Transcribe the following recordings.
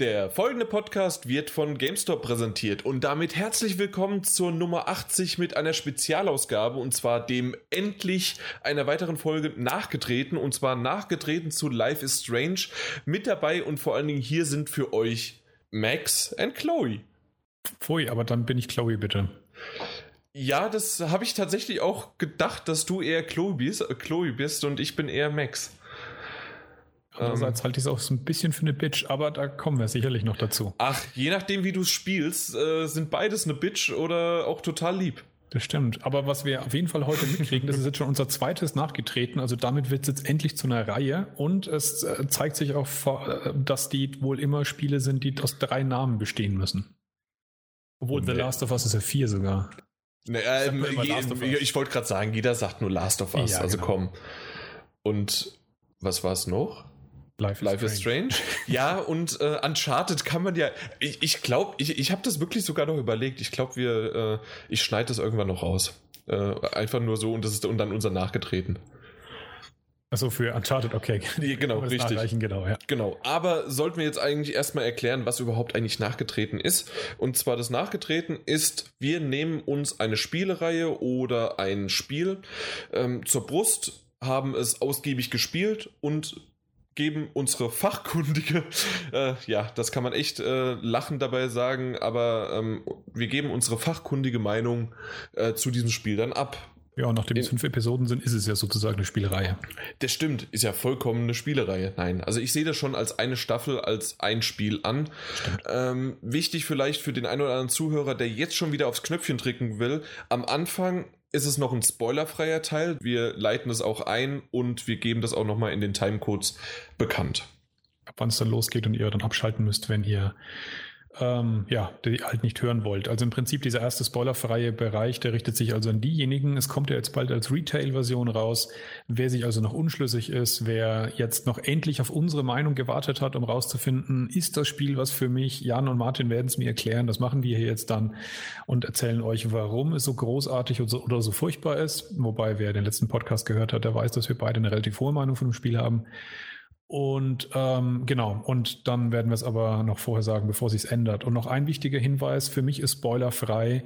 Der folgende Podcast wird von GameStop präsentiert und damit herzlich willkommen zur Nummer 80 mit einer Spezialausgabe und zwar dem endlich einer weiteren Folge nachgetreten und zwar nachgetreten zu Life is Strange. Mit dabei und vor allen Dingen hier sind für euch Max und Chloe. Pfui, aber dann bin ich Chloe bitte. Ja, das habe ich tatsächlich auch gedacht, dass du eher Chloe bist, Chloe bist und ich bin eher Max. Andererseits ähm, halte ich es auch so ein bisschen für eine Bitch, aber da kommen wir sicherlich noch dazu. Ach, je nachdem, wie du es spielst, äh, sind beides eine Bitch oder auch total lieb. Das stimmt. Aber was wir auf jeden Fall heute mitkriegen, das ist jetzt schon unser zweites nachgetreten. Also damit wird es jetzt endlich zu einer Reihe. Und es äh, zeigt sich auch, äh, dass die wohl immer Spiele sind, die aus drei Namen bestehen müssen. Obwohl The Last of Us ist ja vier sogar. Nee, ähm, ich, ich wollte gerade sagen, jeder sagt nur Last of Us. Ja, also genau. komm. Und was war es noch? Life, is, Life is Strange. ja, und äh, Uncharted kann man ja. Ich, ich glaube, ich, ich habe das wirklich sogar noch überlegt. Ich glaube, wir, äh, ich schneide das irgendwann noch raus. Äh, einfach nur so und das ist und dann unser nachgetreten. Also für Uncharted, okay. Genau, richtig. Genau, ja. genau. Aber sollten wir jetzt eigentlich erstmal erklären, was überhaupt eigentlich nachgetreten ist. Und zwar das Nachgetreten ist, wir nehmen uns eine Spielereihe oder ein Spiel ähm, zur Brust, haben es ausgiebig gespielt und geben unsere fachkundige, äh, ja, das kann man echt äh, lachen dabei sagen, aber ähm, wir geben unsere fachkundige Meinung äh, zu diesem Spiel dann ab. Ja, und nachdem es fünf Episoden sind, ist es ja sozusagen eine Spielereihe. Das stimmt, ist ja vollkommen eine Spielereihe. Nein, also ich sehe das schon als eine Staffel, als ein Spiel an. Ähm, wichtig vielleicht für den einen oder anderen Zuhörer, der jetzt schon wieder aufs Knöpfchen drücken will. Am Anfang ist es noch ein spoilerfreier Teil. Wir leiten es auch ein und wir geben das auch nochmal in den Timecodes bekannt. Ab wann es dann losgeht und ihr dann abschalten müsst, wenn ihr ähm, ja, die halt nicht hören wollt. Also im Prinzip dieser erste spoilerfreie Bereich, der richtet sich also an diejenigen. Es kommt ja jetzt bald als Retail-Version raus. Wer sich also noch unschlüssig ist, wer jetzt noch endlich auf unsere Meinung gewartet hat, um rauszufinden, ist das Spiel was für mich? Jan und Martin werden es mir erklären. Das machen wir hier jetzt dann und erzählen euch, warum es so großartig oder so, oder so furchtbar ist. Wobei, wer den letzten Podcast gehört hat, der weiß, dass wir beide eine relativ hohe Meinung von dem Spiel haben. Und ähm, genau, und dann werden wir es aber noch vorher sagen, bevor sich ändert. Und noch ein wichtiger Hinweis, für mich ist spoilerfrei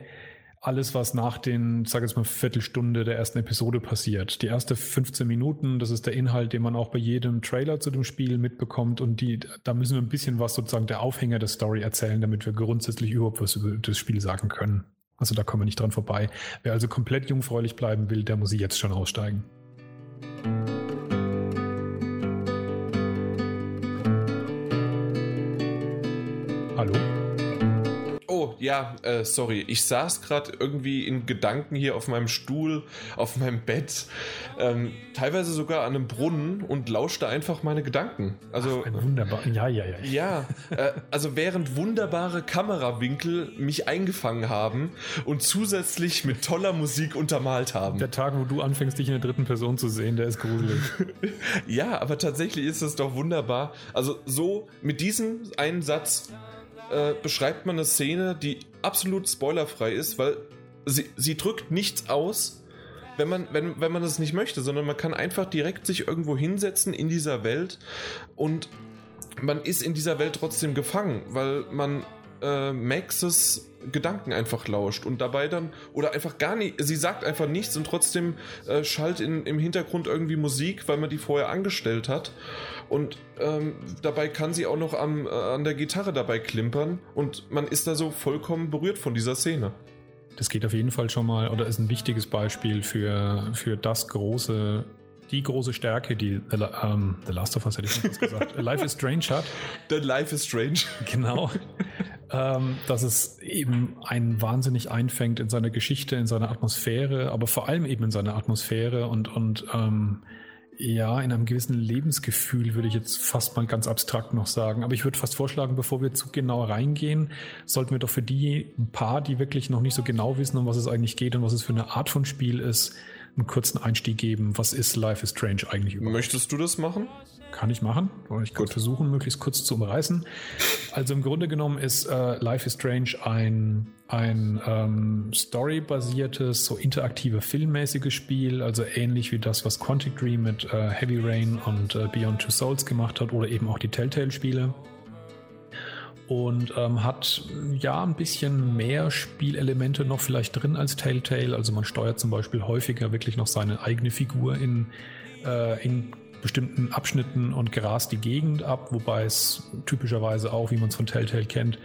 alles, was nach den, sag jetzt mal, Viertelstunde der ersten Episode passiert. Die erste 15 Minuten, das ist der Inhalt, den man auch bei jedem Trailer zu dem Spiel mitbekommt. Und die, da müssen wir ein bisschen was sozusagen der Aufhänger der Story erzählen, damit wir grundsätzlich überhaupt was über das Spiel sagen können. Also da kommen wir nicht dran vorbei. Wer also komplett jungfräulich bleiben will, der muss jetzt schon aussteigen. Ja, äh, sorry, ich saß gerade irgendwie in Gedanken hier auf meinem Stuhl, auf meinem Bett, ähm, teilweise sogar an einem Brunnen und lauschte einfach meine Gedanken. Also Ach, wunderbar, ja, ja, ja. Ja, äh, also während wunderbare Kamerawinkel mich eingefangen haben und zusätzlich mit toller Musik untermalt haben. Der Tag, wo du anfängst, dich in der dritten Person zu sehen, der ist gruselig. ja, aber tatsächlich ist es doch wunderbar. Also so mit diesem einen Satz äh, beschreibt man eine Szene, die absolut spoilerfrei ist, weil sie, sie drückt nichts aus, wenn man, wenn, wenn man das nicht möchte, sondern man kann einfach direkt sich irgendwo hinsetzen in dieser Welt und man ist in dieser Welt trotzdem gefangen, weil man äh, Maxes Gedanken einfach lauscht und dabei dann oder einfach gar nicht, sie sagt einfach nichts und trotzdem äh, schallt in, im Hintergrund irgendwie Musik, weil man die vorher angestellt hat und ähm, dabei kann sie auch noch am, äh, an der Gitarre dabei klimpern und man ist da so vollkommen berührt von dieser Szene. Das geht auf jeden Fall schon mal oder ist ein wichtiges Beispiel für, für das große die große Stärke, die The, ähm, The Last of Us hätte ich schon gesagt, Life is Strange hat. The Life is Strange. Genau. ähm, dass es eben einen wahnsinnig einfängt in seiner Geschichte, in seiner Atmosphäre, aber vor allem eben in seiner Atmosphäre und, und ähm, ja, in einem gewissen Lebensgefühl würde ich jetzt fast mal ganz abstrakt noch sagen. Aber ich würde fast vorschlagen, bevor wir zu genau reingehen, sollten wir doch für die ein paar, die wirklich noch nicht so genau wissen, um was es eigentlich geht und was es für eine Art von Spiel ist, einen kurzen Einstieg geben. Was ist Life is Strange eigentlich überhaupt? Möchtest du das machen? Kann ich machen. Ich kann versuchen, möglichst kurz zu umreißen. Also im Grunde genommen ist äh, Life is Strange ein, ein ähm, storybasiertes, so interaktive filmmäßiges Spiel, also ähnlich wie das, was Quantic Dream mit äh, Heavy Rain und äh, Beyond Two Souls gemacht hat oder eben auch die Telltale-Spiele. Und ähm, hat ja ein bisschen mehr Spielelemente noch vielleicht drin als Telltale. Also man steuert zum Beispiel häufiger wirklich noch seine eigene Figur in, äh, in bestimmten Abschnitten und grast die Gegend ab, wobei es typischerweise auch, wie man es von Telltale kennt,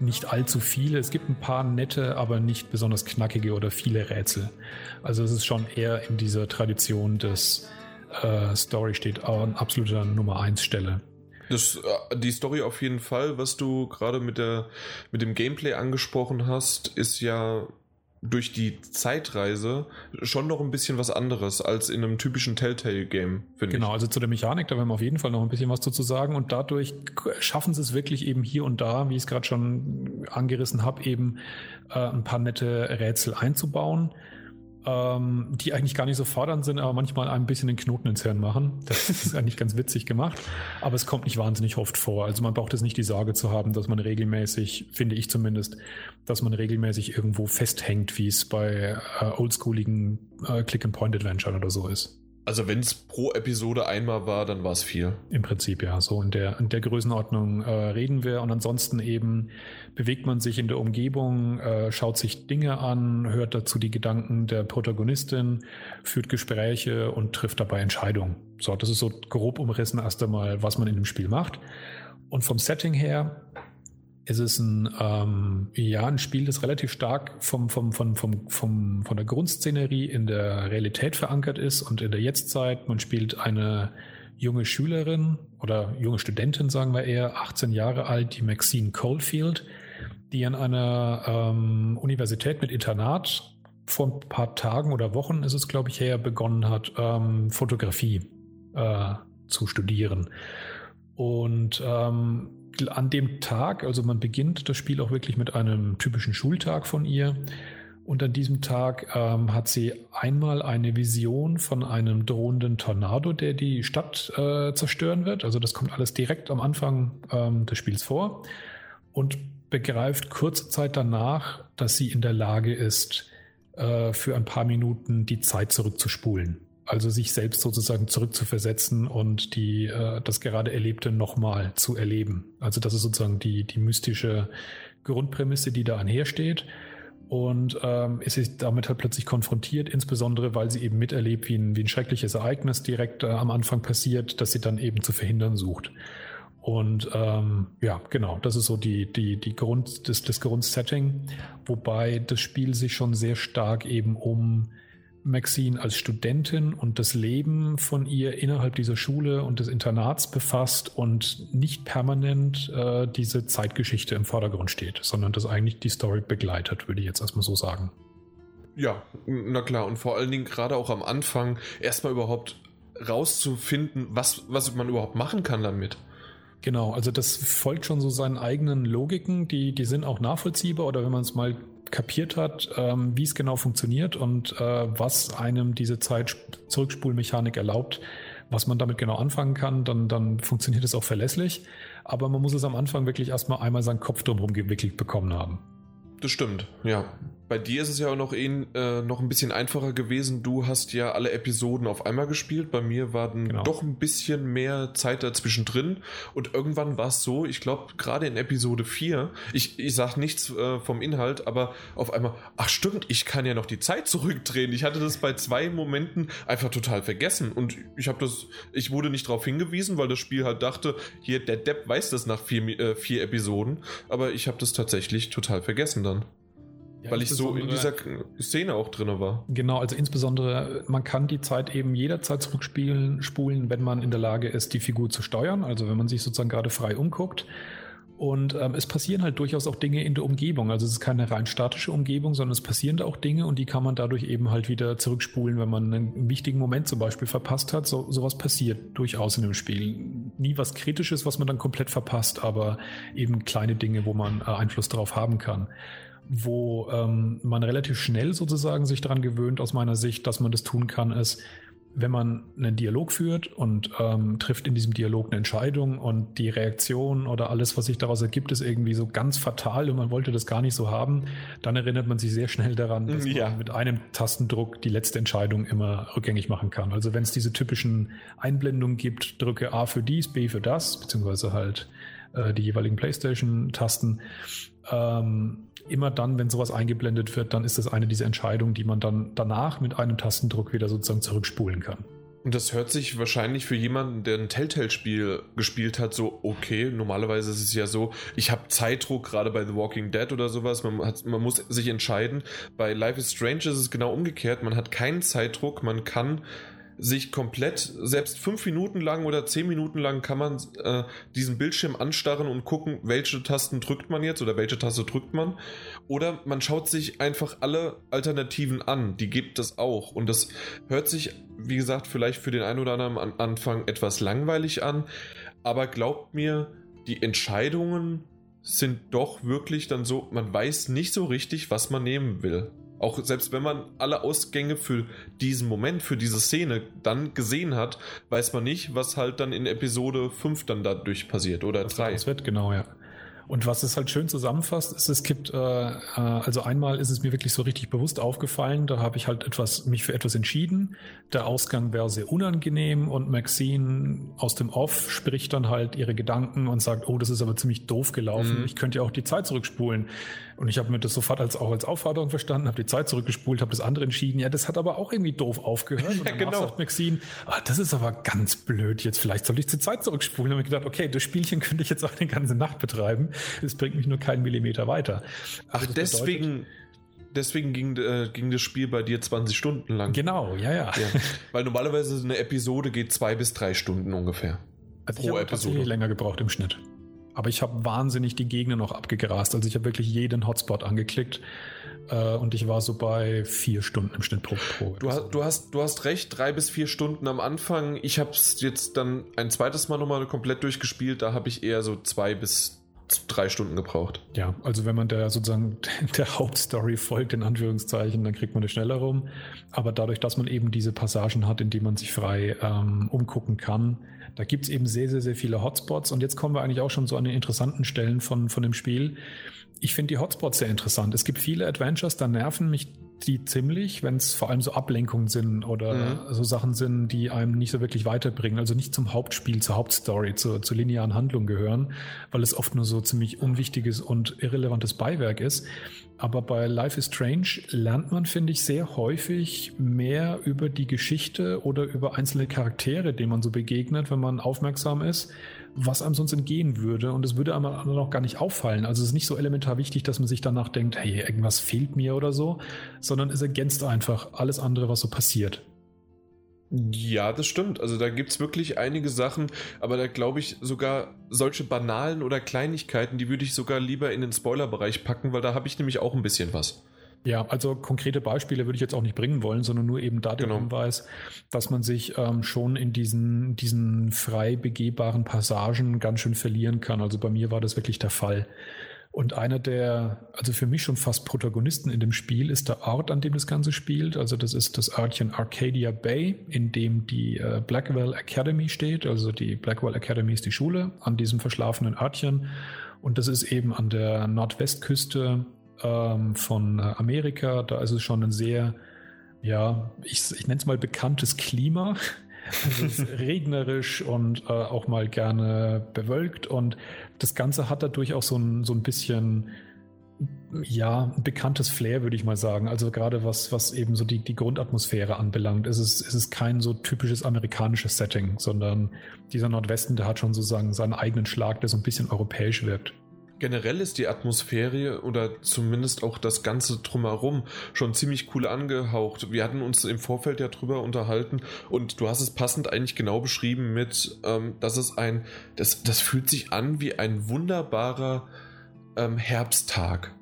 nicht allzu viele. Es gibt ein paar nette, aber nicht besonders knackige oder viele Rätsel. Also es ist schon eher in dieser Tradition des äh, Story steht an absoluter Nummer 1 Stelle. Das, äh, die Story auf jeden Fall, was du gerade mit, mit dem Gameplay angesprochen hast, ist ja durch die Zeitreise schon noch ein bisschen was anderes als in einem typischen Telltale-Game, finde genau, ich. Genau, also zu der Mechanik, da werden wir auf jeden Fall noch ein bisschen was dazu sagen. Und dadurch schaffen sie es wirklich eben hier und da, wie ich es gerade schon angerissen habe, eben äh, ein paar nette Rätsel einzubauen ähm, die eigentlich gar nicht so fordernd sind, aber manchmal ein bisschen den Knoten ins Hirn machen. Das ist eigentlich ganz witzig gemacht, aber es kommt nicht wahnsinnig oft vor. Also man braucht es nicht die Sorge zu haben, dass man regelmäßig, finde ich zumindest, dass man regelmäßig irgendwo festhängt, wie es bei äh, oldschooligen äh, Click-and-Point-Adventure oder so ist. Also wenn es pro Episode einmal war, dann war es viel. Im Prinzip ja, so in der, in der Größenordnung äh, reden wir und ansonsten eben bewegt man sich in der Umgebung, äh, schaut sich Dinge an, hört dazu die Gedanken der Protagonistin, führt Gespräche und trifft dabei Entscheidungen. So, das ist so grob umrissen erst einmal, was man in dem Spiel macht. Und vom Setting her es ist ein, ähm, ja, ein Spiel, das relativ stark vom, vom, vom, vom, vom, von der Grundszenerie in der Realität verankert ist und in der Jetztzeit. Man spielt eine junge Schülerin oder junge Studentin, sagen wir eher, 18 Jahre alt, die Maxine Coldfield, die an einer ähm, Universität mit Internat vor ein paar Tagen oder Wochen ist es, glaube ich, her, begonnen hat, ähm, Fotografie äh, zu studieren. Und ähm, an dem Tag, also man beginnt das Spiel auch wirklich mit einem typischen Schultag von ihr. Und an diesem Tag ähm, hat sie einmal eine Vision von einem drohenden Tornado, der die Stadt äh, zerstören wird. Also das kommt alles direkt am Anfang ähm, des Spiels vor und begreift kurze Zeit danach, dass sie in der Lage ist, äh, für ein paar Minuten die Zeit zurückzuspulen. Also sich selbst sozusagen zurückzuversetzen und die, äh, das gerade Erlebte nochmal zu erleben. Also das ist sozusagen die, die mystische Grundprämisse, die da einhersteht. Und ähm, es ist damit halt plötzlich konfrontiert, insbesondere weil sie eben miterlebt, wie ein, wie ein schreckliches Ereignis direkt äh, am Anfang passiert, das sie dann eben zu verhindern sucht. Und ähm, ja, genau, das ist so die, die, die Grund, das, das Grundsetting, wobei das Spiel sich schon sehr stark eben um Maxine als Studentin und das Leben von ihr innerhalb dieser Schule und des Internats befasst und nicht permanent äh, diese Zeitgeschichte im Vordergrund steht, sondern das eigentlich die Story begleitet, würde ich jetzt erstmal so sagen. Ja, na klar, und vor allen Dingen gerade auch am Anfang erstmal überhaupt rauszufinden, was, was man überhaupt machen kann damit. Genau, also das folgt schon so seinen eigenen Logiken, die, die sind auch nachvollziehbar oder wenn man es mal kapiert hat, ähm, wie es genau funktioniert und äh, was einem diese Zeit-Zurückspulmechanik erlaubt, was man damit genau anfangen kann, dann, dann funktioniert es auch verlässlich. Aber man muss es am Anfang wirklich erstmal einmal seinen Kopf drumherum gewickelt bekommen haben. Das stimmt, ja. Bei dir ist es ja auch noch, ein, äh, noch ein bisschen einfacher gewesen. Du hast ja alle Episoden auf einmal gespielt. Bei mir war dann genau. doch ein bisschen mehr Zeit dazwischen drin. Und irgendwann war es so, ich glaube, gerade in Episode 4, ich, ich sage nichts äh, vom Inhalt, aber auf einmal, ach stimmt, ich kann ja noch die Zeit zurückdrehen. Ich hatte das bei zwei Momenten einfach total vergessen. Und ich habe das, ich wurde nicht darauf hingewiesen, weil das Spiel halt dachte, hier, der Depp weiß das nach vier, äh, vier Episoden. Aber ich habe das tatsächlich total vergessen dann. Weil ich so in dieser Szene auch drin war. Genau, also insbesondere, man kann die Zeit eben jederzeit zurückspielen, spulen, wenn man in der Lage ist, die Figur zu steuern. Also wenn man sich sozusagen gerade frei umguckt. Und ähm, es passieren halt durchaus auch Dinge in der Umgebung. Also es ist keine rein statische Umgebung, sondern es passieren da auch Dinge und die kann man dadurch eben halt wieder zurückspulen, wenn man einen wichtigen Moment zum Beispiel verpasst hat. So, sowas passiert durchaus in dem Spiel. Nie was Kritisches, was man dann komplett verpasst, aber eben kleine Dinge, wo man äh, Einfluss darauf haben kann wo ähm, man relativ schnell sozusagen sich daran gewöhnt, aus meiner Sicht, dass man das tun kann, ist, wenn man einen Dialog führt und ähm, trifft in diesem Dialog eine Entscheidung und die Reaktion oder alles, was sich daraus ergibt, ist irgendwie so ganz fatal und man wollte das gar nicht so haben, dann erinnert man sich sehr schnell daran, dass ja. man mit einem Tastendruck die letzte Entscheidung immer rückgängig machen kann. Also wenn es diese typischen Einblendungen gibt, drücke A für dies, B für das, beziehungsweise halt äh, die jeweiligen PlayStation-Tasten. Ähm, immer dann, wenn sowas eingeblendet wird, dann ist das eine dieser Entscheidungen, die man dann danach mit einem Tastendruck wieder sozusagen zurückspulen kann. Und das hört sich wahrscheinlich für jemanden, der ein Telltale-Spiel gespielt hat, so okay. Normalerweise ist es ja so, ich habe Zeitdruck, gerade bei The Walking Dead oder sowas. Man, hat, man muss sich entscheiden. Bei Life is Strange ist es genau umgekehrt. Man hat keinen Zeitdruck. Man kann sich komplett, selbst fünf Minuten lang oder zehn Minuten lang kann man äh, diesen Bildschirm anstarren und gucken, welche Tasten drückt man jetzt oder welche Taste drückt man. Oder man schaut sich einfach alle Alternativen an, die gibt es auch. Und das hört sich, wie gesagt, vielleicht für den einen oder anderen am Anfang etwas langweilig an, aber glaubt mir, die Entscheidungen sind doch wirklich dann so, man weiß nicht so richtig, was man nehmen will. Auch selbst wenn man alle Ausgänge für diesen Moment, für diese Szene dann gesehen hat, weiß man nicht, was halt dann in Episode 5 dann dadurch passiert oder 3. Das wird genau, ja. Und was es halt schön zusammenfasst, ist, es gibt, äh, äh, also einmal ist es mir wirklich so richtig bewusst aufgefallen, da habe ich halt etwas, mich für etwas entschieden. Der Ausgang wäre sehr unangenehm und Maxine aus dem Off spricht dann halt ihre Gedanken und sagt, oh, das ist aber ziemlich doof gelaufen. Mhm. Ich könnte ja auch die Zeit zurückspulen. Und ich habe mir das sofort als auch als Aufforderung verstanden, habe die Zeit zurückgespult, habe das andere entschieden. Ja, das hat aber auch irgendwie doof aufgehört. Und ja, genau. sagt Maxine, ah, das ist aber ganz blöd. Jetzt vielleicht soll ich die Zeit zurückspulen. Und habe ich gedacht, okay, das Spielchen könnte ich jetzt auch eine ganze Nacht betreiben. Es bringt mich nur keinen Millimeter weiter. Also Ach, deswegen deswegen ging, äh, ging das Spiel bei dir 20 Stunden lang. Genau, ja, ja. ja. Weil normalerweise eine Episode geht zwei bis drei Stunden ungefähr. Also pro ich habe tatsächlich länger gebraucht im Schnitt. Aber ich habe wahnsinnig die Gegner noch abgegrast. Also ich habe wirklich jeden Hotspot angeklickt. Äh, und ich war so bei vier Stunden im Schnitt pro, pro du, hast, du, hast, du hast recht, drei bis vier Stunden am Anfang. Ich habe es jetzt dann ein zweites Mal nochmal komplett durchgespielt. Da habe ich eher so zwei bis drei Stunden gebraucht. Ja, also wenn man der sozusagen der Hauptstory folgt, in Anführungszeichen, dann kriegt man es schneller rum. Aber dadurch, dass man eben diese Passagen hat, in denen man sich frei ähm, umgucken kann, da gibt es eben sehr, sehr, sehr viele Hotspots. Und jetzt kommen wir eigentlich auch schon so an den interessanten Stellen von, von dem Spiel. Ich finde die Hotspots sehr interessant. Es gibt viele Adventures, da nerven mich die ziemlich, wenn es vor allem so Ablenkungen sind oder mhm. so Sachen sind, die einem nicht so wirklich weiterbringen, also nicht zum Hauptspiel, zur Hauptstory, zur, zur linearen Handlung gehören, weil es oft nur so ziemlich unwichtiges und irrelevantes Beiwerk ist. Aber bei Life is Strange lernt man, finde ich, sehr häufig mehr über die Geschichte oder über einzelne Charaktere, denen man so begegnet, wenn man aufmerksam ist was einem sonst entgehen würde. Und es würde einem noch gar nicht auffallen. Also es ist nicht so elementar wichtig, dass man sich danach denkt, hey, irgendwas fehlt mir oder so, sondern es ergänzt einfach alles andere, was so passiert. Ja, das stimmt. Also da gibt es wirklich einige Sachen, aber da glaube ich sogar solche banalen oder Kleinigkeiten, die würde ich sogar lieber in den Spoiler-Bereich packen, weil da habe ich nämlich auch ein bisschen was. Ja, also konkrete Beispiele würde ich jetzt auch nicht bringen wollen, sondern nur eben da den genau. Hinweis, dass man sich ähm, schon in diesen, diesen frei begehbaren Passagen ganz schön verlieren kann. Also bei mir war das wirklich der Fall. Und einer der, also für mich schon fast Protagonisten in dem Spiel ist der Ort, an dem das Ganze spielt. Also das ist das Örtchen Arcadia Bay, in dem die äh, Blackwell Academy steht. Also die Blackwell Academy ist die Schule an diesem verschlafenen Örtchen. Und das ist eben an der Nordwestküste ähm, von äh, Amerika. Da ist es schon ein sehr, ja, ich, ich nenne es mal bekanntes Klima. Also es ist regnerisch und äh, auch mal gerne bewölkt und das Ganze hat dadurch auch so ein, so ein bisschen ja, ein bekanntes Flair, würde ich mal sagen. Also gerade was, was eben so die, die Grundatmosphäre anbelangt, ist es, ist es kein so typisches amerikanisches Setting, sondern dieser Nordwesten, der hat schon sozusagen seinen eigenen Schlag, der so ein bisschen europäisch wirkt. Generell ist die Atmosphäre oder zumindest auch das Ganze drumherum schon ziemlich cool angehaucht. Wir hatten uns im Vorfeld ja drüber unterhalten und du hast es passend eigentlich genau beschrieben mit, ähm, dass es ein, das, das fühlt sich an wie ein wunderbarer ähm, Herbsttag.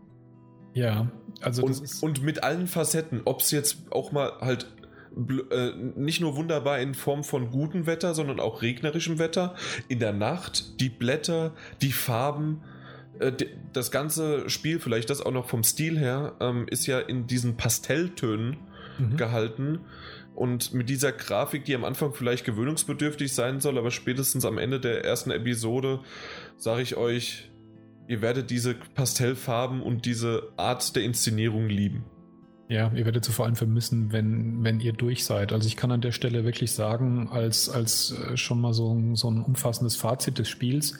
Ja, also und, und mit allen Facetten, ob es jetzt auch mal halt äh, nicht nur wunderbar in Form von gutem Wetter, sondern auch regnerischem Wetter. In der Nacht, die Blätter, die Farben, das ganze Spiel, vielleicht das auch noch vom Stil her, ähm, ist ja in diesen Pastelltönen mhm. gehalten. Und mit dieser Grafik, die am Anfang vielleicht gewöhnungsbedürftig sein soll, aber spätestens am Ende der ersten Episode, sage ich euch, ihr werdet diese Pastellfarben und diese Art der Inszenierung lieben. Ja, ihr werdet sie vor allem vermissen, wenn, wenn ihr durch seid. Also ich kann an der Stelle wirklich sagen, als, als äh, schon mal so, so ein umfassendes Fazit des Spiels,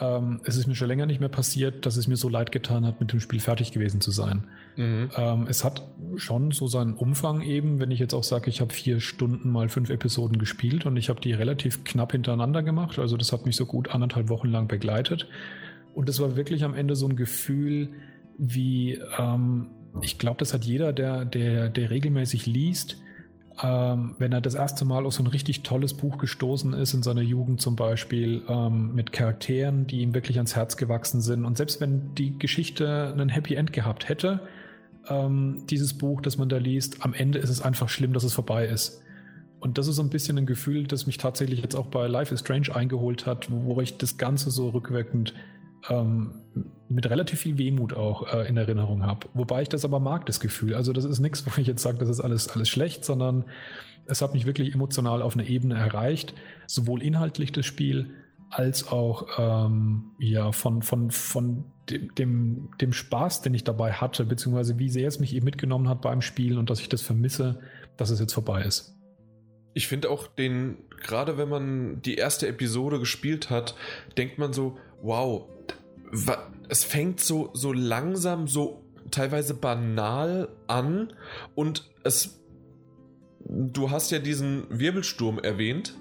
ähm, es ist mir schon länger nicht mehr passiert, dass es mir so leid getan hat, mit dem Spiel fertig gewesen zu sein. Mhm. Ähm, es hat schon so seinen Umfang eben, wenn ich jetzt auch sage, ich habe vier Stunden mal fünf Episoden gespielt und ich habe die relativ knapp hintereinander gemacht. Also das hat mich so gut anderthalb Wochen lang begleitet. Und es war wirklich am Ende so ein Gefühl, wie ähm, ich glaube, das hat jeder, der, der, der regelmäßig liest, ähm, wenn er das erste Mal auf so ein richtig tolles Buch gestoßen ist, in seiner Jugend zum Beispiel, ähm, mit Charakteren, die ihm wirklich ans Herz gewachsen sind. Und selbst wenn die Geschichte einen Happy End gehabt hätte, ähm, dieses Buch, das man da liest, am Ende ist es einfach schlimm, dass es vorbei ist. Und das ist so ein bisschen ein Gefühl, das mich tatsächlich jetzt auch bei Life is Strange eingeholt hat, wo ich das Ganze so rückwirkend ähm, mit relativ viel Wehmut auch äh, in Erinnerung habe. Wobei ich das aber mag, das Gefühl. Also das ist nichts, wo ich jetzt sage, das ist alles, alles schlecht, sondern es hat mich wirklich emotional auf einer Ebene erreicht, sowohl inhaltlich das Spiel als auch ähm, ja von, von, von dem, dem, dem Spaß, den ich dabei hatte, beziehungsweise wie sehr es mich eben mitgenommen hat beim Spielen und dass ich das vermisse, dass es jetzt vorbei ist. Ich finde auch den, gerade wenn man die erste Episode gespielt hat, denkt man so, wow, es fängt so, so langsam, so teilweise banal an und es. Du hast ja diesen Wirbelsturm erwähnt.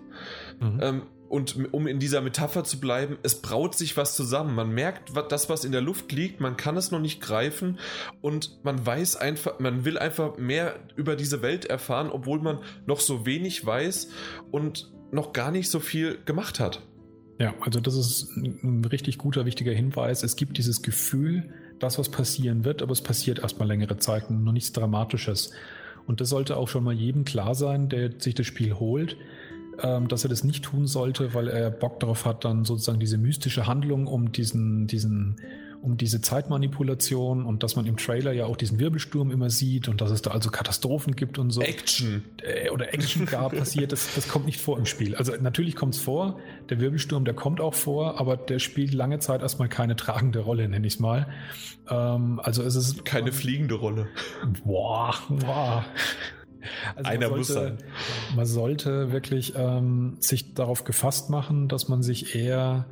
Mhm. Ähm, und um in dieser Metapher zu bleiben, es braut sich was zusammen. Man merkt das, was in der Luft liegt, man kann es noch nicht greifen und man weiß einfach, man will einfach mehr über diese Welt erfahren, obwohl man noch so wenig weiß und noch gar nicht so viel gemacht hat. Ja, also das ist ein richtig guter, wichtiger Hinweis. Es gibt dieses Gefühl, dass was passieren wird, aber es passiert erstmal längere Zeit und noch nichts Dramatisches. Und das sollte auch schon mal jedem klar sein, der sich das Spiel holt, ähm, dass er das nicht tun sollte, weil er Bock darauf hat, dann sozusagen diese mystische Handlung um diesen, diesen um diese Zeitmanipulation und dass man im Trailer ja auch diesen Wirbelsturm immer sieht und dass es da also Katastrophen gibt und so. Action. Äh, oder Action gar passiert, das, das kommt nicht vor im Spiel. Also natürlich kommt es vor, der Wirbelsturm, der kommt auch vor, aber der spielt lange Zeit erstmal keine tragende Rolle, nenne ich es mal. Ähm, also es ist. Keine ähm, fliegende Rolle. Boah, boah. Also Einer sollte, muss sein. Man sollte wirklich ähm, sich darauf gefasst machen, dass man sich eher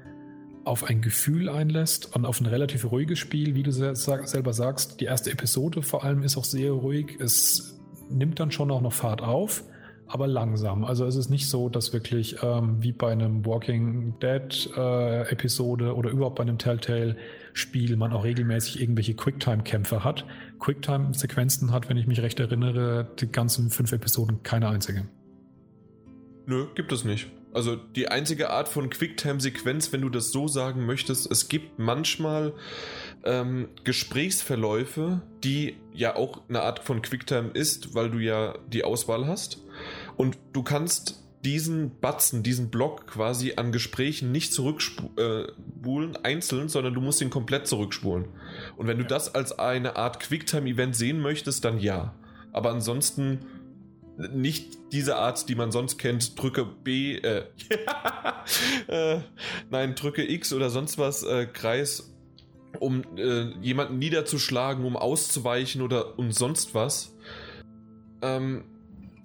auf ein Gefühl einlässt und auf ein relativ ruhiges Spiel, wie du selber sagst. Die erste Episode vor allem ist auch sehr ruhig. Es nimmt dann schon auch noch Fahrt auf, aber langsam. Also es ist nicht so, dass wirklich ähm, wie bei einem Walking Dead äh, Episode oder überhaupt bei einem Telltale Spiel man auch regelmäßig irgendwelche Quicktime-Kämpfe hat. Quicktime-Sequenzen hat, wenn ich mich recht erinnere, die ganzen fünf Episoden keine einzige. Nö, gibt es nicht. Also die einzige Art von Quicktime-Sequenz, wenn du das so sagen möchtest, es gibt manchmal ähm, Gesprächsverläufe, die ja auch eine Art von Quicktime ist, weil du ja die Auswahl hast. Und du kannst diesen Batzen, diesen Block quasi an Gesprächen nicht zurückspulen, äh, einzeln, sondern du musst ihn komplett zurückspulen. Und wenn du das als eine Art Quicktime-Event sehen möchtest, dann ja. Aber ansonsten nicht diese Art, die man sonst kennt, drücke B, äh, äh, nein, drücke X oder sonst was, äh, Kreis, um äh, jemanden niederzuschlagen, um auszuweichen oder und sonst was. Ähm,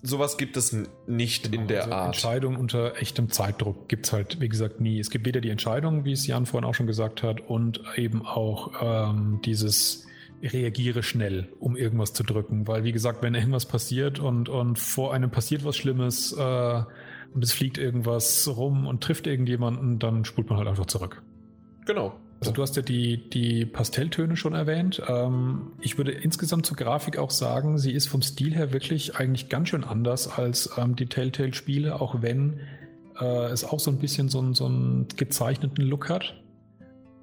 sowas gibt es nicht genau, in der also Art. Entscheidung unter echtem Zeitdruck gibt es halt, wie gesagt, nie. Es gibt weder die Entscheidung, wie es Jan vorhin auch schon gesagt hat, und eben auch ähm, dieses reagiere schnell, um irgendwas zu drücken. Weil, wie gesagt, wenn irgendwas passiert und, und vor einem passiert was Schlimmes äh, und es fliegt irgendwas rum und trifft irgendjemanden, dann spult man halt einfach zurück. Genau. Also du hast ja die, die Pastelltöne schon erwähnt. Ähm, ich würde insgesamt zur Grafik auch sagen, sie ist vom Stil her wirklich eigentlich ganz schön anders als ähm, die Telltale-Spiele, auch wenn äh, es auch so ein bisschen so, so einen gezeichneten Look hat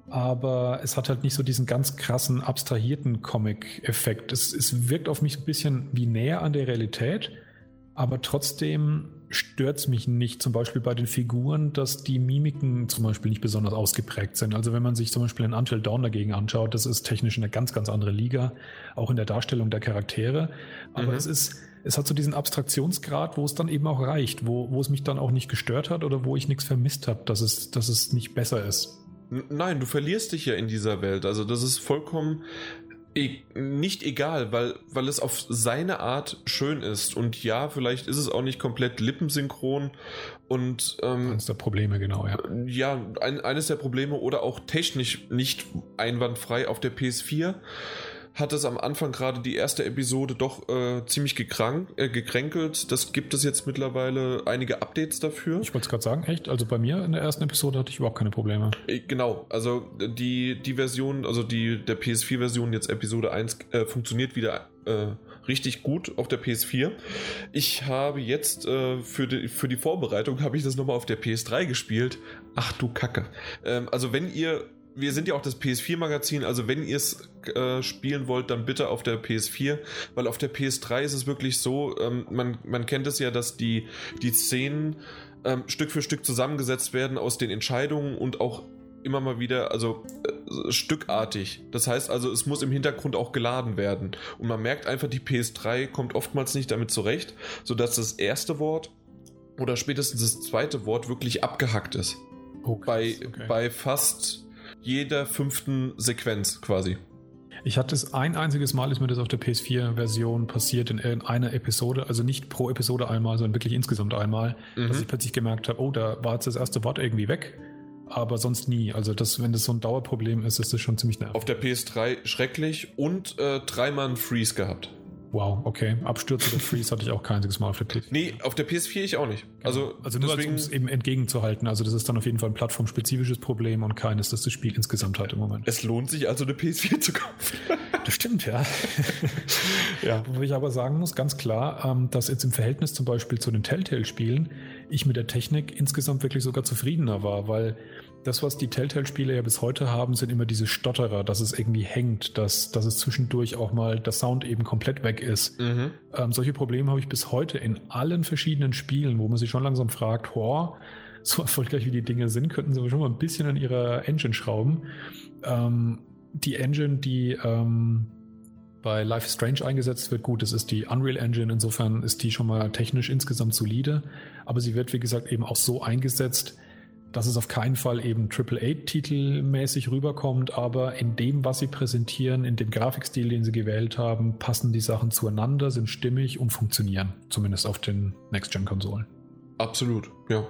aber es hat halt nicht so diesen ganz krassen, abstrahierten Comic-Effekt. Es, es wirkt auf mich ein bisschen wie näher an der Realität, aber trotzdem stört es mich nicht, zum Beispiel bei den Figuren, dass die Mimiken zum Beispiel nicht besonders ausgeprägt sind. Also wenn man sich zum Beispiel in Until Dawn dagegen anschaut, das ist technisch eine ganz, ganz andere Liga, auch in der Darstellung der Charaktere. Aber mhm. es ist, es hat so diesen Abstraktionsgrad, wo es dann eben auch reicht, wo, wo es mich dann auch nicht gestört hat oder wo ich nichts vermisst habe, dass es, dass es nicht besser ist. Nein, du verlierst dich ja in dieser Welt. Also das ist vollkommen e nicht egal, weil, weil es auf seine Art schön ist. Und ja, vielleicht ist es auch nicht komplett lippensynchron und ähm, eines der Probleme, genau, ja. Ja, ein, eines der Probleme oder auch technisch nicht einwandfrei auf der PS4 hat es am Anfang gerade die erste Episode doch äh, ziemlich gekrank, äh, gekränkelt. Das gibt es jetzt mittlerweile einige Updates dafür. Ich wollte es gerade sagen, echt? Also bei mir in der ersten Episode hatte ich überhaupt keine Probleme. Äh, genau, also die, die Version, also die der PS4-Version jetzt Episode 1 äh, funktioniert wieder äh, richtig gut auf der PS4. Ich habe jetzt äh, für, die, für die Vorbereitung habe ich das nochmal auf der PS3 gespielt. Ach du Kacke. Ähm, also wenn ihr wir sind ja auch das PS4-Magazin, also wenn ihr es äh, spielen wollt, dann bitte auf der PS4, weil auf der PS3 ist es wirklich so, ähm, man, man kennt es ja, dass die, die Szenen ähm, Stück für Stück zusammengesetzt werden aus den Entscheidungen und auch immer mal wieder, also äh, stückartig. Das heißt also, es muss im Hintergrund auch geladen werden. Und man merkt einfach, die PS3 kommt oftmals nicht damit zurecht, sodass das erste Wort oder spätestens das zweite Wort wirklich abgehackt ist. Oh, bei, okay. bei fast jeder fünften Sequenz quasi. Ich hatte es ein einziges Mal, ist mir das auf der PS4-Version passiert in einer Episode, also nicht pro Episode einmal, sondern wirklich insgesamt einmal, mhm. dass ich plötzlich gemerkt habe, oh, da war jetzt das erste Wort irgendwie weg, aber sonst nie. Also das, wenn das so ein Dauerproblem ist, ist das schon ziemlich nervig. Auf der PS3 schrecklich und äh, dreimal einen Freeze gehabt. Wow, okay. Abstürze oder Freeze hatte ich auch kein einziges Mal auf der PS4. Nee, auf der PS4 ich auch nicht. Genau. Also, also nur deswegen, um es eben entgegenzuhalten. Also das ist dann auf jeden Fall ein plattformspezifisches Problem und keines, das das Spiel insgesamt hat im Moment. Es lohnt sich also eine PS4 zu kaufen. Das stimmt, ja. ja. Wo ich aber sagen muss, ganz klar, ähm, dass jetzt im Verhältnis zum Beispiel zu den Telltale-Spielen ich mit der Technik insgesamt wirklich sogar zufriedener war, weil das, was die Telltale-Spiele ja bis heute haben, sind immer diese Stotterer, dass es irgendwie hängt, dass, dass es zwischendurch auch mal der Sound eben komplett weg ist. Mhm. Ähm, solche Probleme habe ich bis heute in allen verschiedenen Spielen, wo man sich schon langsam fragt, oh, so erfolgreich wie die Dinge sind, könnten sie schon mal ein bisschen an ihrer Engine schrauben. Ähm, die Engine, die ähm, bei Life is Strange eingesetzt wird, gut, es ist die Unreal Engine, insofern ist die schon mal technisch insgesamt solide, aber sie wird, wie gesagt, eben auch so eingesetzt, dass es auf keinen Fall eben Triple-A-Titel-mäßig rüberkommt, aber in dem, was sie präsentieren, in dem Grafikstil, den sie gewählt haben, passen die Sachen zueinander, sind stimmig und funktionieren, zumindest auf den Next-Gen-Konsolen. Absolut, ja.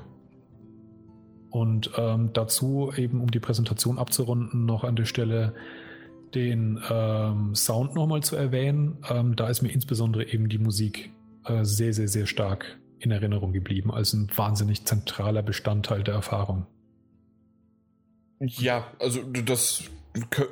Und ähm, dazu eben, um die Präsentation abzurunden, noch an der Stelle den ähm, Sound nochmal zu erwähnen. Ähm, da ist mir insbesondere eben die Musik äh, sehr, sehr, sehr stark in Erinnerung geblieben als ein wahnsinnig zentraler Bestandteil der Erfahrung. Ja, also das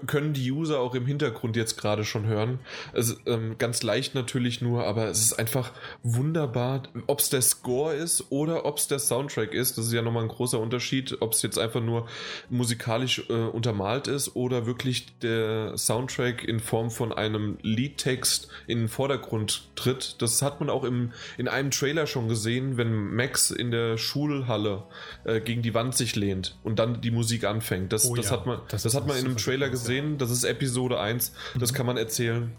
können die User auch im Hintergrund jetzt gerade schon hören. Also, ähm, ganz leicht natürlich nur, aber es ist einfach wunderbar, ob es der Score ist oder ob es der Soundtrack ist. Das ist ja nochmal ein großer Unterschied, ob es jetzt einfach nur musikalisch äh, untermalt ist oder wirklich der Soundtrack in Form von einem Liedtext in den Vordergrund tritt. Das hat man auch im, in einem Trailer schon gesehen, wenn Max in der Schulhalle äh, gegen die Wand sich lehnt und dann die Musik anfängt. Das, oh, das ja. hat man, das, das hat man in einem Trailer Trailer gesehen. Das ist Episode 1. Das kann man erzählen.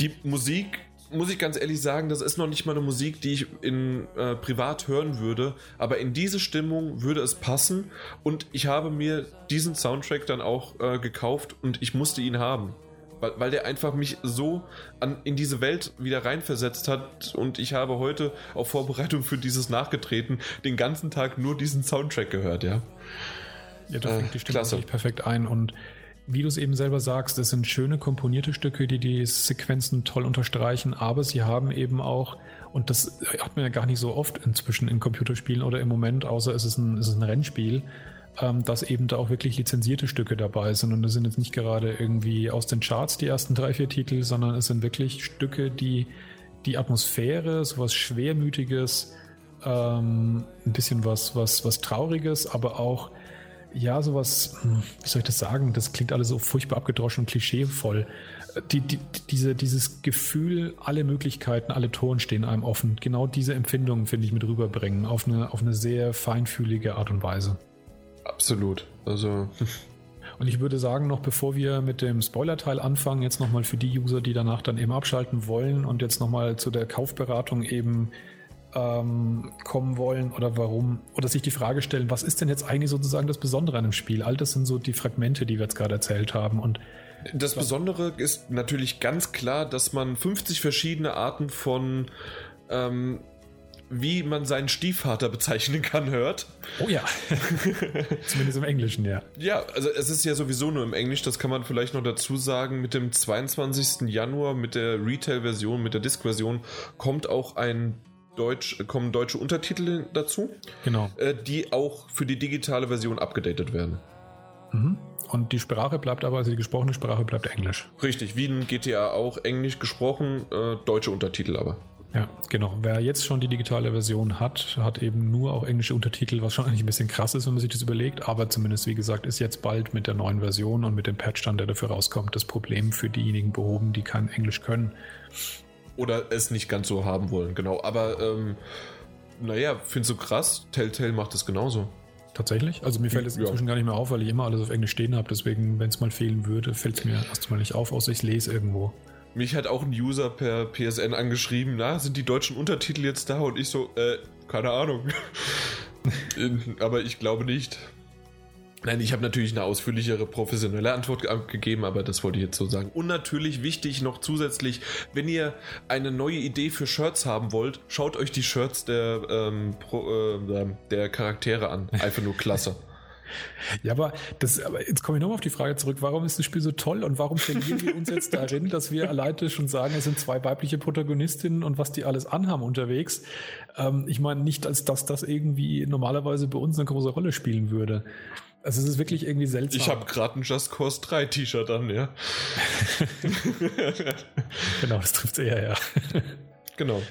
Die Musik, muss ich ganz ehrlich sagen, das ist noch nicht mal eine Musik, die ich in äh, privat hören würde. Aber in diese Stimmung würde es passen. Und ich habe mir diesen Soundtrack dann auch äh, gekauft und ich musste ihn haben. Weil, weil der einfach mich so an, in diese Welt wieder reinversetzt hat. Und ich habe heute auf Vorbereitung für dieses nachgetreten den ganzen Tag nur diesen Soundtrack gehört, ja. Ja, da fängt äh, die Stimme klasse. perfekt ein. Und wie du es eben selber sagst, es sind schöne komponierte Stücke, die die Sequenzen toll unterstreichen, aber sie haben eben auch, und das hat man ja gar nicht so oft inzwischen in Computerspielen oder im Moment, außer es ist ein, es ist ein Rennspiel, ähm, dass eben da auch wirklich lizenzierte Stücke dabei sind. Und das sind jetzt nicht gerade irgendwie aus den Charts die ersten drei, vier Titel, sondern es sind wirklich Stücke, die die Atmosphäre, sowas Schwermütiges, ähm, ein bisschen was, was, was Trauriges, aber auch ja, sowas, hm, wie soll ich das sagen? Das klingt alles so furchtbar abgedroschen und klischeevoll. Die, die, diese, dieses Gefühl, alle Möglichkeiten, alle Toren stehen einem offen. Genau diese Empfindungen, finde ich, mit rüberbringen. Auf eine, auf eine sehr feinfühlige Art und Weise. Absolut. Also. Und ich würde sagen, noch bevor wir mit dem Spoiler-Teil anfangen, jetzt nochmal für die User, die danach dann eben abschalten wollen und jetzt nochmal zu der Kaufberatung eben ähm, kommen wollen oder warum, oder sich die Frage stellen, was ist denn jetzt eigentlich sozusagen das Besondere an dem Spiel? All das sind so die Fragmente, die wir jetzt gerade erzählt haben. Und Das Besondere ist natürlich ganz klar, dass man 50 verschiedene Arten von ähm, wie man seinen Stiefvater bezeichnen kann, hört. Oh ja. Zumindest im Englischen, ja. Ja, also es ist ja sowieso nur im Englisch, das kann man vielleicht noch dazu sagen. Mit dem 22. Januar, mit der Retail-Version, mit der Disk-Version, kommt auch ein Deutsch, kommen deutsche Untertitel dazu. Genau. Äh, die auch für die digitale Version abgedatet werden. Mhm. Und die Sprache bleibt aber, also die gesprochene Sprache bleibt Englisch. Richtig, wie in GTA auch Englisch gesprochen, äh, deutsche Untertitel aber. Ja, genau. Wer jetzt schon die digitale Version hat, hat eben nur auch englische Untertitel, was schon eigentlich ein bisschen krass ist, wenn man sich das überlegt. Aber zumindest, wie gesagt, ist jetzt bald mit der neuen Version und mit dem Patch dann, der dafür rauskommt, das Problem für diejenigen behoben, die kein Englisch können. Oder es nicht ganz so haben wollen, genau. Aber ähm, naja, findest du krass, Telltale macht das genauso. Tatsächlich? Also mir fällt es inzwischen ja. gar nicht mehr auf, weil ich immer alles auf Englisch stehen habe. Deswegen, wenn es mal fehlen würde, fällt es mir erstmal nicht auf, außer ich lese irgendwo. Mich hat auch ein User per PSN angeschrieben, na, sind die deutschen Untertitel jetzt da? Und ich so, äh, keine Ahnung. Aber ich glaube nicht. Nein, ich habe natürlich eine ausführlichere professionelle Antwort gegeben, aber das wollte ich jetzt so sagen. Und natürlich wichtig noch zusätzlich, wenn ihr eine neue Idee für Shirts haben wollt, schaut euch die Shirts der, ähm, Pro, äh, der Charaktere an. Einfach nur klasse. Ja, aber, das, aber jetzt komme ich nochmal auf die Frage zurück, warum ist das Spiel so toll und warum verlieren wir uns jetzt darin, dass wir alleine schon sagen, es sind zwei weibliche Protagonistinnen und was die alles anhaben unterwegs. Ähm, ich meine nicht, als dass das irgendwie normalerweise bei uns eine große Rolle spielen würde. Also es ist wirklich irgendwie seltsam. Ich habe gerade ein Just Cause 3 T-Shirt an, ja. genau, das trifft eher, ja. genau.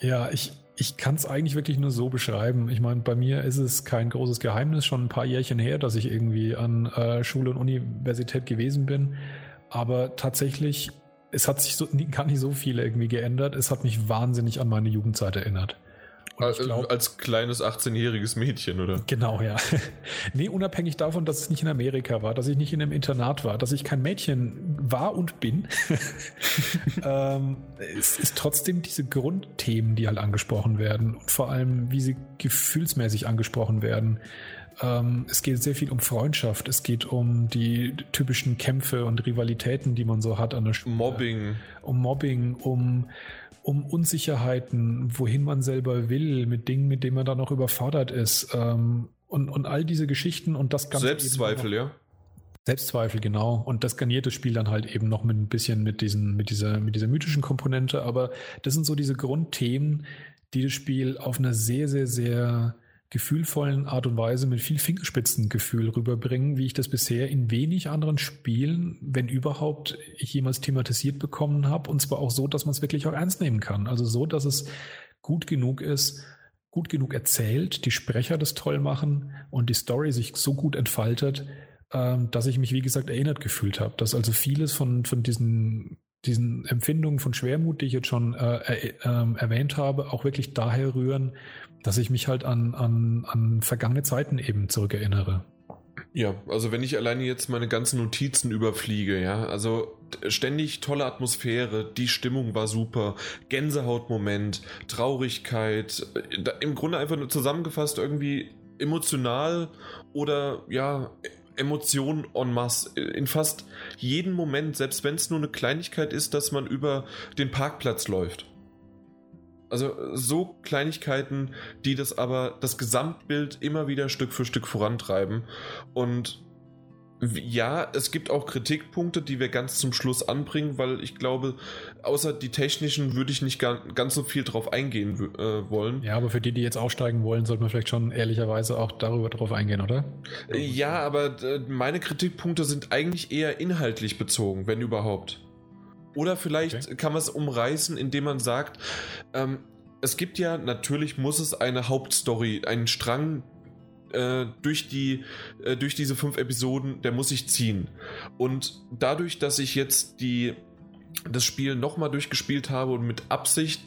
Ja, ich, ich kann es eigentlich wirklich nur so beschreiben. Ich meine, bei mir ist es kein großes Geheimnis, schon ein paar Jährchen her, dass ich irgendwie an äh, Schule und Universität gewesen bin. Aber tatsächlich, es hat sich so, gar nicht so viel irgendwie geändert. Es hat mich wahnsinnig an meine Jugendzeit erinnert. Als, glaub, als kleines 18-jähriges Mädchen, oder? Genau, ja. nee, unabhängig davon, dass es nicht in Amerika war, dass ich nicht in einem Internat war, dass ich kein Mädchen war und bin, ähm, es ist trotzdem diese Grundthemen, die halt angesprochen werden und vor allem, wie sie gefühlsmäßig angesprochen werden. Ähm, es geht sehr viel um Freundschaft, es geht um die typischen Kämpfe und Rivalitäten, die man so hat an der Schule. Mobbing. Um Mobbing, um um Unsicherheiten, wohin man selber will, mit Dingen, mit denen man dann auch überfordert ist. Ähm, und, und all diese Geschichten und das Ganze. Selbstzweifel, ja. Selbstzweifel, genau. Und das garniert das Spiel dann halt eben noch mit ein bisschen mit diesen, mit dieser, mit dieser mythischen Komponente. Aber das sind so diese Grundthemen, die das Spiel auf einer sehr, sehr, sehr gefühlvollen Art und Weise mit viel Fingerspitzengefühl rüberbringen, wie ich das bisher in wenig anderen Spielen, wenn überhaupt, ich jemals thematisiert bekommen habe. Und zwar auch so, dass man es wirklich auch ernst nehmen kann. Also so, dass es gut genug ist, gut genug erzählt, die Sprecher das toll machen und die Story sich so gut entfaltet, ähm, dass ich mich, wie gesagt, erinnert gefühlt habe. Dass also vieles von, von diesen diesen Empfindungen von Schwermut, die ich jetzt schon äh, äh, erwähnt habe, auch wirklich daher rühren, dass ich mich halt an, an, an vergangene Zeiten eben zurückerinnere. Ja, also wenn ich alleine jetzt meine ganzen Notizen überfliege, ja, also ständig tolle Atmosphäre, die Stimmung war super, Gänsehautmoment, Traurigkeit, im Grunde einfach nur zusammengefasst irgendwie emotional oder ja, Emotionen en masse in fast jedem Moment, selbst wenn es nur eine Kleinigkeit ist, dass man über den Parkplatz läuft. Also so Kleinigkeiten, die das aber das Gesamtbild immer wieder Stück für Stück vorantreiben. Und ja, es gibt auch Kritikpunkte, die wir ganz zum Schluss anbringen, weil ich glaube, außer die technischen würde ich nicht ganz so viel drauf eingehen äh, wollen. Ja, aber für die, die jetzt aussteigen wollen, sollte man vielleicht schon ehrlicherweise auch darüber drauf eingehen, oder? Ja, aber äh, meine Kritikpunkte sind eigentlich eher inhaltlich bezogen, wenn überhaupt. Oder vielleicht okay. kann man es umreißen, indem man sagt, ähm, es gibt ja, natürlich muss es eine Hauptstory, einen Strang äh, durch, die, äh, durch diese fünf Episoden, der muss sich ziehen. Und dadurch, dass ich jetzt die, das Spiel nochmal durchgespielt habe und mit Absicht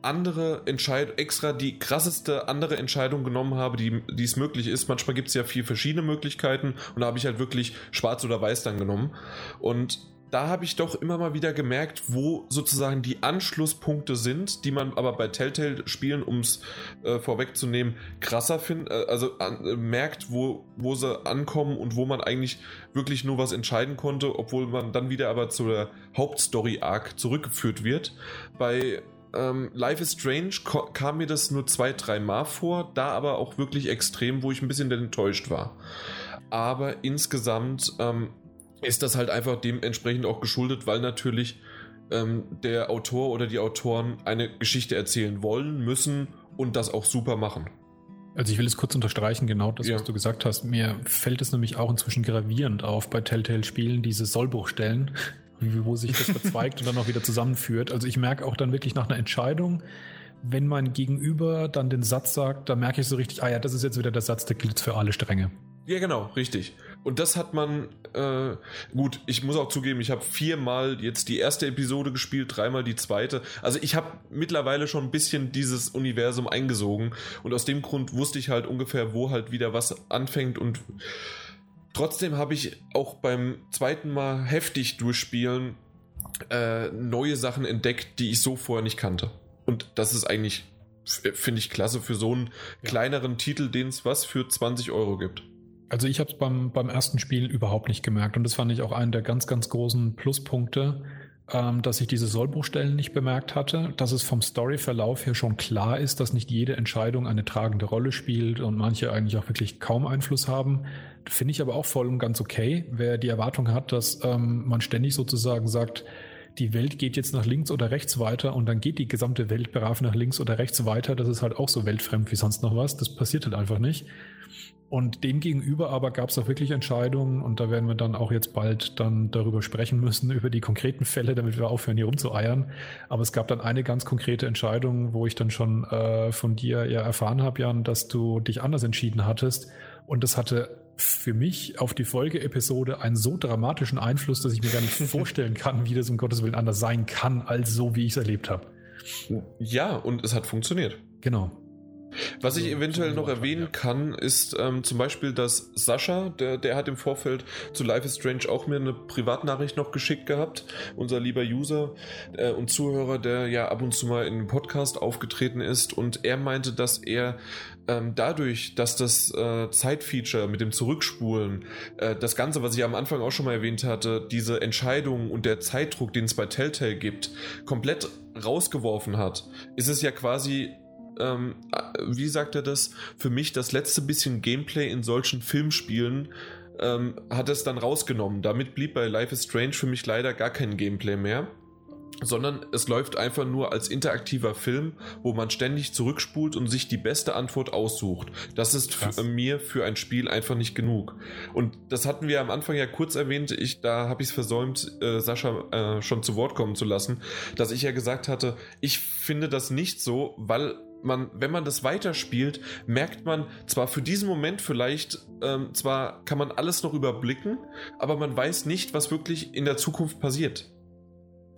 andere Entscheidung, extra die krasseste andere Entscheidung genommen habe, die, die es möglich ist. Manchmal gibt es ja vier verschiedene Möglichkeiten und da habe ich halt wirklich schwarz oder weiß dann genommen. Und da habe ich doch immer mal wieder gemerkt, wo sozusagen die Anschlusspunkte sind, die man aber bei Telltale-Spielen, um es äh, vorwegzunehmen, krasser findet, äh, also äh, merkt, wo, wo sie ankommen und wo man eigentlich wirklich nur was entscheiden konnte, obwohl man dann wieder aber zur Hauptstory-Arc zurückgeführt wird. Bei ähm, Life is Strange kam mir das nur zwei, drei Mal vor, da aber auch wirklich extrem, wo ich ein bisschen enttäuscht war. Aber insgesamt ähm, ist das halt einfach dementsprechend auch geschuldet, weil natürlich ähm, der Autor oder die Autoren eine Geschichte erzählen wollen, müssen und das auch super machen. Also ich will es kurz unterstreichen, genau das, ja. was du gesagt hast. Mir fällt es nämlich auch inzwischen gravierend auf bei Telltale-Spielen, diese Sollbruchstellen, wo sich das verzweigt und dann auch wieder zusammenführt. Also ich merke auch dann wirklich nach einer Entscheidung, wenn mein Gegenüber dann den Satz sagt, da merke ich so richtig, ah ja, das ist jetzt wieder der Satz, der gilt für alle Stränge. Ja, genau, richtig. Und das hat man, äh, gut, ich muss auch zugeben, ich habe viermal jetzt die erste Episode gespielt, dreimal die zweite. Also ich habe mittlerweile schon ein bisschen dieses Universum eingesogen und aus dem Grund wusste ich halt ungefähr, wo halt wieder was anfängt und trotzdem habe ich auch beim zweiten Mal heftig durchspielen äh, neue Sachen entdeckt, die ich so vorher nicht kannte. Und das ist eigentlich, finde ich, klasse für so einen kleineren Titel, den es was für 20 Euro gibt. Also ich habe es beim, beim ersten Spiel überhaupt nicht gemerkt und das fand ich auch einen der ganz, ganz großen Pluspunkte, ähm, dass ich diese Sollbruchstellen nicht bemerkt hatte, dass es vom Storyverlauf her schon klar ist, dass nicht jede Entscheidung eine tragende Rolle spielt und manche eigentlich auch wirklich kaum Einfluss haben. Finde ich aber auch voll und ganz okay, wer die Erwartung hat, dass ähm, man ständig sozusagen sagt, die Welt geht jetzt nach links oder rechts weiter und dann geht die gesamte Welt brav nach links oder rechts weiter. Das ist halt auch so weltfremd wie sonst noch was. Das passiert halt einfach nicht. Und demgegenüber aber gab es auch wirklich Entscheidungen und da werden wir dann auch jetzt bald dann darüber sprechen müssen, über die konkreten Fälle, damit wir aufhören, hier rumzueiern. Aber es gab dann eine ganz konkrete Entscheidung, wo ich dann schon äh, von dir ja erfahren habe, Jan, dass du dich anders entschieden hattest. Und das hatte für mich auf die Folgeepisode einen so dramatischen Einfluss, dass ich mir gar nicht vorstellen kann, wie das um Gottes Willen anders sein kann, als so, wie ich es erlebt habe. Ja, und es hat funktioniert. Genau. Was ich eventuell noch erwähnen kann, ist ähm, zum Beispiel, dass Sascha, der, der hat im Vorfeld zu Life is Strange auch mir eine Privatnachricht noch geschickt gehabt. Unser lieber User äh, und Zuhörer, der ja ab und zu mal in einem Podcast aufgetreten ist. Und er meinte, dass er ähm, dadurch, dass das äh, Zeitfeature mit dem Zurückspulen, äh, das Ganze, was ich am Anfang auch schon mal erwähnt hatte, diese Entscheidung und der Zeitdruck, den es bei Telltale gibt, komplett rausgeworfen hat, ist es ja quasi ähm, wie sagt er das, für mich das letzte bisschen Gameplay in solchen Filmspielen ähm, hat es dann rausgenommen. Damit blieb bei Life is Strange für mich leider gar kein Gameplay mehr sondern es läuft einfach nur als interaktiver Film, wo man ständig zurückspult und sich die beste Antwort aussucht. Das ist für mir für ein Spiel einfach nicht genug. Und das hatten wir am Anfang ja kurz erwähnt, ich, da habe ich es versäumt, äh, Sascha äh, schon zu Wort kommen zu lassen, dass ich ja gesagt hatte, ich finde das nicht so, weil man, wenn man das weiterspielt, merkt man zwar für diesen Moment vielleicht, ähm, zwar kann man alles noch überblicken, aber man weiß nicht, was wirklich in der Zukunft passiert.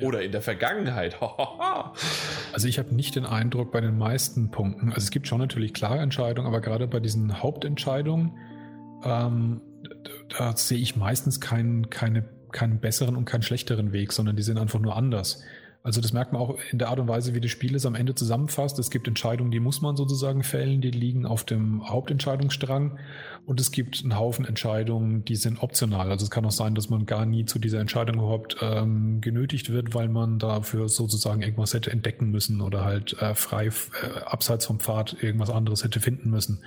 Oder in der Vergangenheit. also ich habe nicht den Eindruck bei den meisten Punkten, also es gibt schon natürlich klare Entscheidungen, aber gerade bei diesen Hauptentscheidungen, ähm, da sehe ich meistens keinen, keine, keinen besseren und keinen schlechteren Weg, sondern die sind einfach nur anders. Also das merkt man auch in der Art und Weise, wie das Spiel es am Ende zusammenfasst. Es gibt Entscheidungen, die muss man sozusagen fällen, die liegen auf dem Hauptentscheidungsstrang. Und es gibt einen Haufen Entscheidungen, die sind optional. Also es kann auch sein, dass man gar nie zu dieser Entscheidung überhaupt ähm, genötigt wird, weil man dafür sozusagen irgendwas hätte entdecken müssen oder halt äh, frei äh, abseits vom Pfad irgendwas anderes hätte finden müssen.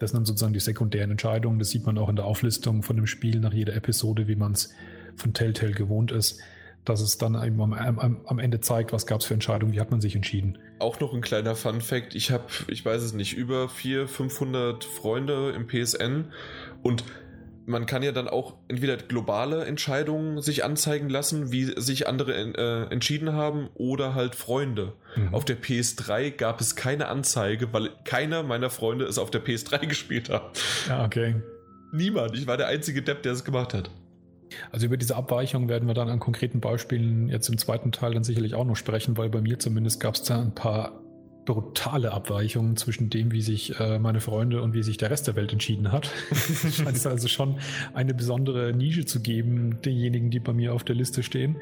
Das sind dann sozusagen die sekundären Entscheidungen. Das sieht man auch in der Auflistung von dem Spiel nach jeder Episode, wie man es von Telltale gewohnt ist dass es dann eben am, am, am Ende zeigt, was gab es für Entscheidungen, wie hat man sich entschieden. Auch noch ein kleiner Fun Fact: Ich habe, ich weiß es nicht, über 400, 500 Freunde im PSN und man kann ja dann auch entweder globale Entscheidungen sich anzeigen lassen, wie sich andere äh, entschieden haben, oder halt Freunde. Mhm. Auf der PS3 gab es keine Anzeige, weil keiner meiner Freunde es auf der PS3 gespielt hat. Ja, okay. Niemand. Ich war der einzige Depp, der es gemacht hat. Also über diese Abweichung werden wir dann an konkreten Beispielen jetzt im zweiten Teil dann sicherlich auch noch sprechen, weil bei mir zumindest gab es da ein paar brutale Abweichungen zwischen dem, wie sich äh, meine Freunde und wie sich der Rest der Welt entschieden hat. es scheint also schon eine besondere Nische zu geben, diejenigen, die bei mir auf der Liste stehen.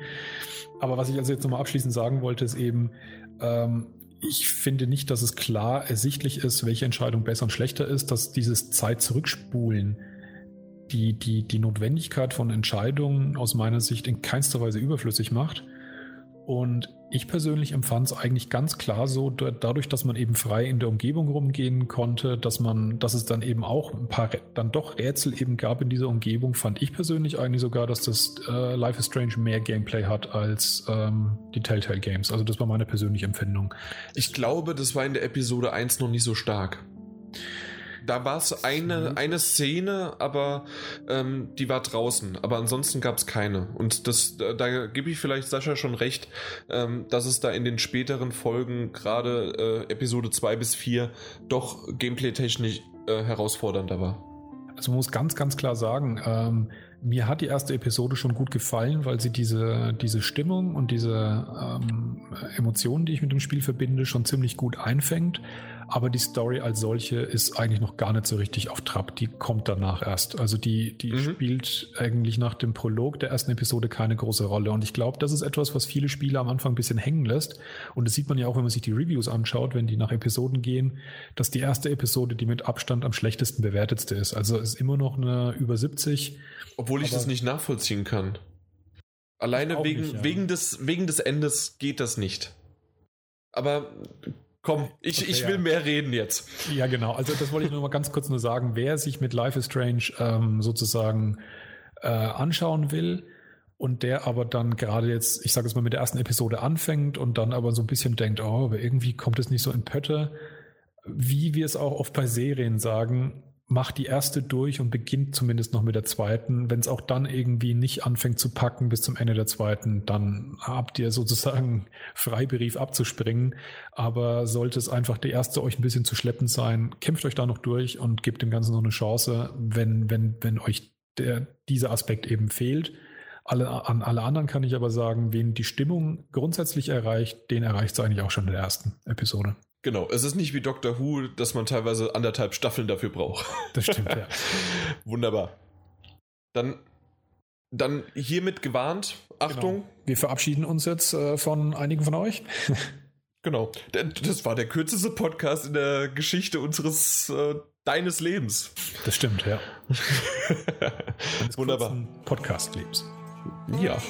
Aber was ich also jetzt nochmal abschließend sagen wollte, ist eben, ähm, ich finde nicht, dass es klar ersichtlich ist, welche Entscheidung besser und schlechter ist, dass dieses Zeit zurückspulen die, die, die Notwendigkeit von Entscheidungen aus meiner Sicht in keinster Weise überflüssig macht. Und ich persönlich empfand es eigentlich ganz klar so, dadurch, dass man eben frei in der Umgebung rumgehen konnte, dass man, dass es dann eben auch ein paar dann doch Rätsel eben gab in dieser Umgebung, fand ich persönlich eigentlich sogar, dass das äh, Life is Strange mehr Gameplay hat als ähm, die Telltale Games. Also das war meine persönliche Empfindung. Ich glaube, das war in der Episode 1 noch nicht so stark da war es eine, eine Szene, aber ähm, die war draußen. Aber ansonsten gab es keine. Und das, da, da gebe ich vielleicht Sascha schon recht, ähm, dass es da in den späteren Folgen, gerade äh, Episode 2 bis 4, doch gameplay-technisch äh, herausfordernder war. Also man muss ganz, ganz klar sagen, ähm, mir hat die erste Episode schon gut gefallen, weil sie diese, diese Stimmung und diese ähm, Emotionen, die ich mit dem Spiel verbinde, schon ziemlich gut einfängt. Aber die Story als solche ist eigentlich noch gar nicht so richtig auf Trab. Die kommt danach erst. Also die, die mhm. spielt eigentlich nach dem Prolog der ersten Episode keine große Rolle. Und ich glaube, das ist etwas, was viele Spieler am Anfang ein bisschen hängen lässt. Und das sieht man ja auch, wenn man sich die Reviews anschaut, wenn die nach Episoden gehen, dass die erste Episode die mit Abstand am schlechtesten bewertetste ist. Also ist immer noch eine über 70 obwohl ich das nicht nachvollziehen kann. Alleine wegen, nicht, ja. wegen, des, wegen des Endes geht das nicht. Aber komm, ich, okay, ich will ja. mehr reden jetzt. Ja, genau. Also das wollte ich nur mal ganz kurz nur sagen. Wer sich mit Life is Strange ähm, sozusagen äh, anschauen will und der aber dann gerade jetzt, ich sage es mal, mit der ersten Episode anfängt und dann aber so ein bisschen denkt, oh, aber irgendwie kommt es nicht so in Pötte, wie wir es auch oft bei Serien sagen, macht die erste durch und beginnt zumindest noch mit der zweiten. Wenn es auch dann irgendwie nicht anfängt zu packen bis zum Ende der zweiten, dann habt ihr sozusagen Freibrief abzuspringen. Aber sollte es einfach die erste euch ein bisschen zu schleppend sein, kämpft euch da noch durch und gebt dem Ganzen noch eine Chance, wenn, wenn, wenn euch der, dieser Aspekt eben fehlt. Alle, an alle anderen kann ich aber sagen, wen die Stimmung grundsätzlich erreicht, den erreicht es eigentlich auch schon in der ersten Episode. Genau, es ist nicht wie Doctor Who, dass man teilweise anderthalb Staffeln dafür braucht. Das stimmt, ja. Wunderbar. Dann, dann hiermit gewarnt. Achtung. Genau. Wir verabschieden uns jetzt äh, von einigen von euch. genau. Das war der kürzeste Podcast in der Geschichte unseres äh, deines Lebens. Das stimmt, ja. Wunderbar. Podcast-Lebens. Ja.